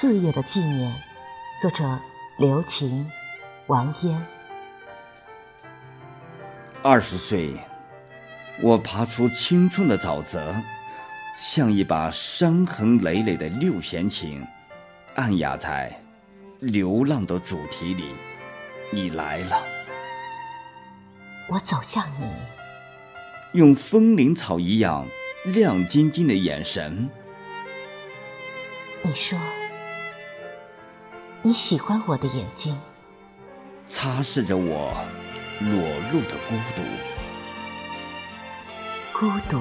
四月的纪念，作者刘擎、王嫣。二十岁，我爬出青春的沼泽，像一把伤痕累累的六弦琴，按压在流浪的主题里。你来了，我走向你，用风铃草一样亮晶晶的眼神。你说。你喜欢我的眼睛，擦拭着我裸露的孤独。孤独？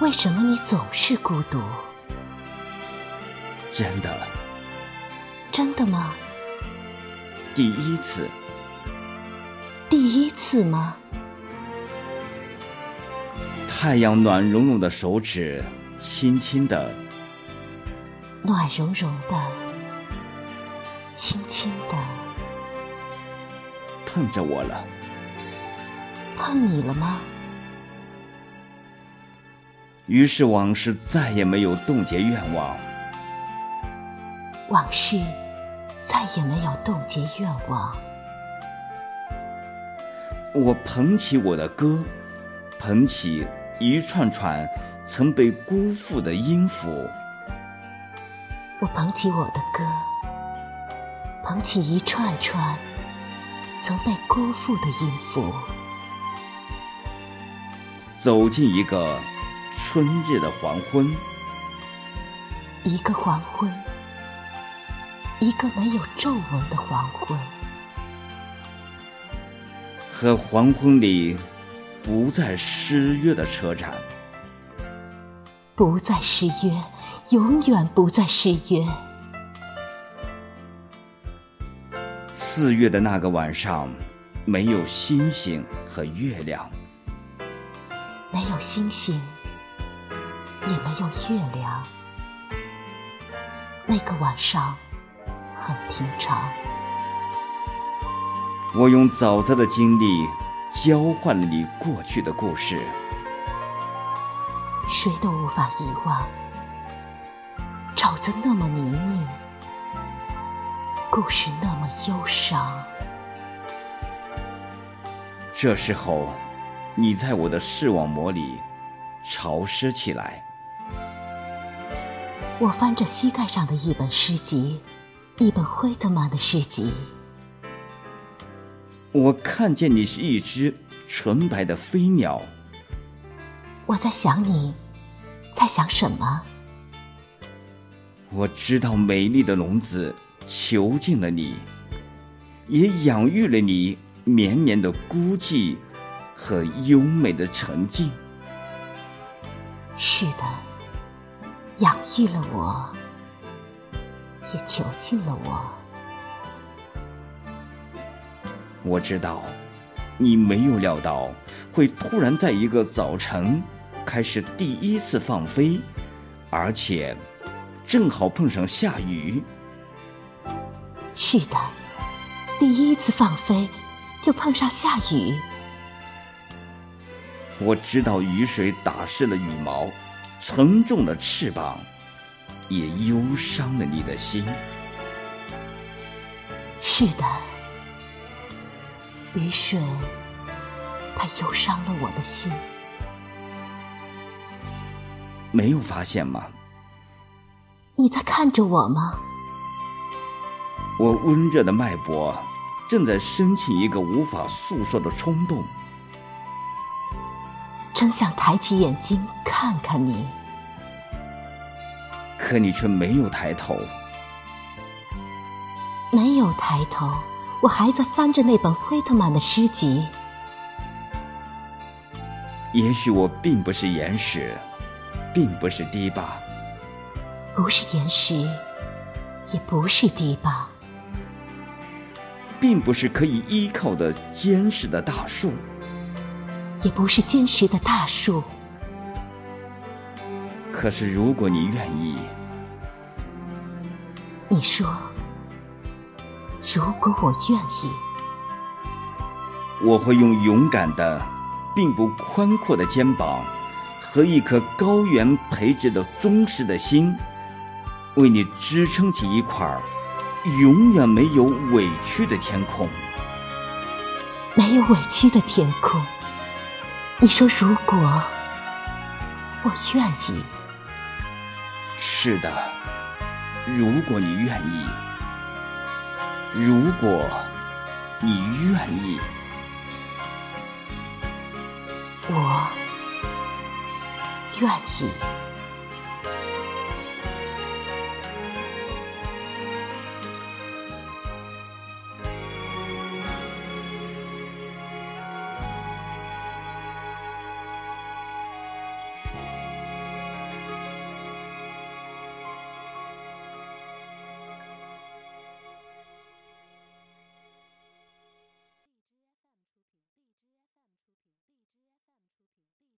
为什么你总是孤独？真的？真的吗？第一次？第一次吗？太阳暖融融的手指，轻轻的。暖融融的，轻轻的，碰着我了。碰你了吗？于是往事再也没有冻结愿望。往事再也没有冻结愿望。我捧起我的歌，捧起一串串曾被辜负的音符。我捧起我的歌，捧起一串串曾被辜负的音符，走进一个春日的黄昏，一个黄昏，一个没有皱纹的黄昏，和黄昏里不再失约的车站，不再失约。永远不再失约。四月的那个晚上，没有星星和月亮，没有星星，也没有月亮。那个晚上很平常。我用早早的经历交换了你过去的故事，谁都无法遗忘。沼泽那么泥泞，故事那么忧伤。这时候，你在我的视网膜里潮湿起来。我翻着膝盖上的一本诗集，一本惠特曼的诗集。我看见你是一只纯白的飞鸟。我在想你，在想什么？我知道美丽的笼子囚禁了你，也养育了你绵绵的孤寂和优美的沉静。是的，养育了我，也囚禁了我。我知道，你没有料到会突然在一个早晨开始第一次放飞，而且。正好碰上下雨。是的，第一次放飞就碰上下雨。我知道雨水打湿了羽毛，沉重了翅膀，也忧伤了你的心。是的，雨水它忧伤了我的心。没有发现吗？你在看着我吗？我温热的脉搏正在升起一个无法诉说的冲动，真想抬起眼睛看看你，可你却没有抬头。没有抬头，我还在翻着那本惠特曼的诗集。也许我并不是岩石，并不是堤坝。不是岩石，也不是堤坝，并不是可以依靠的坚实的大树，也不是坚实的大树。可是，如果你愿意，你说，如果我愿意，我会用勇敢的，并不宽阔的肩膀和一颗高原培植的忠实的心。为你支撑起一块永远没有委屈的天空。没有委屈的天空。你说如果我愿意，是的，如果你愿意，如果你愿意，我愿意。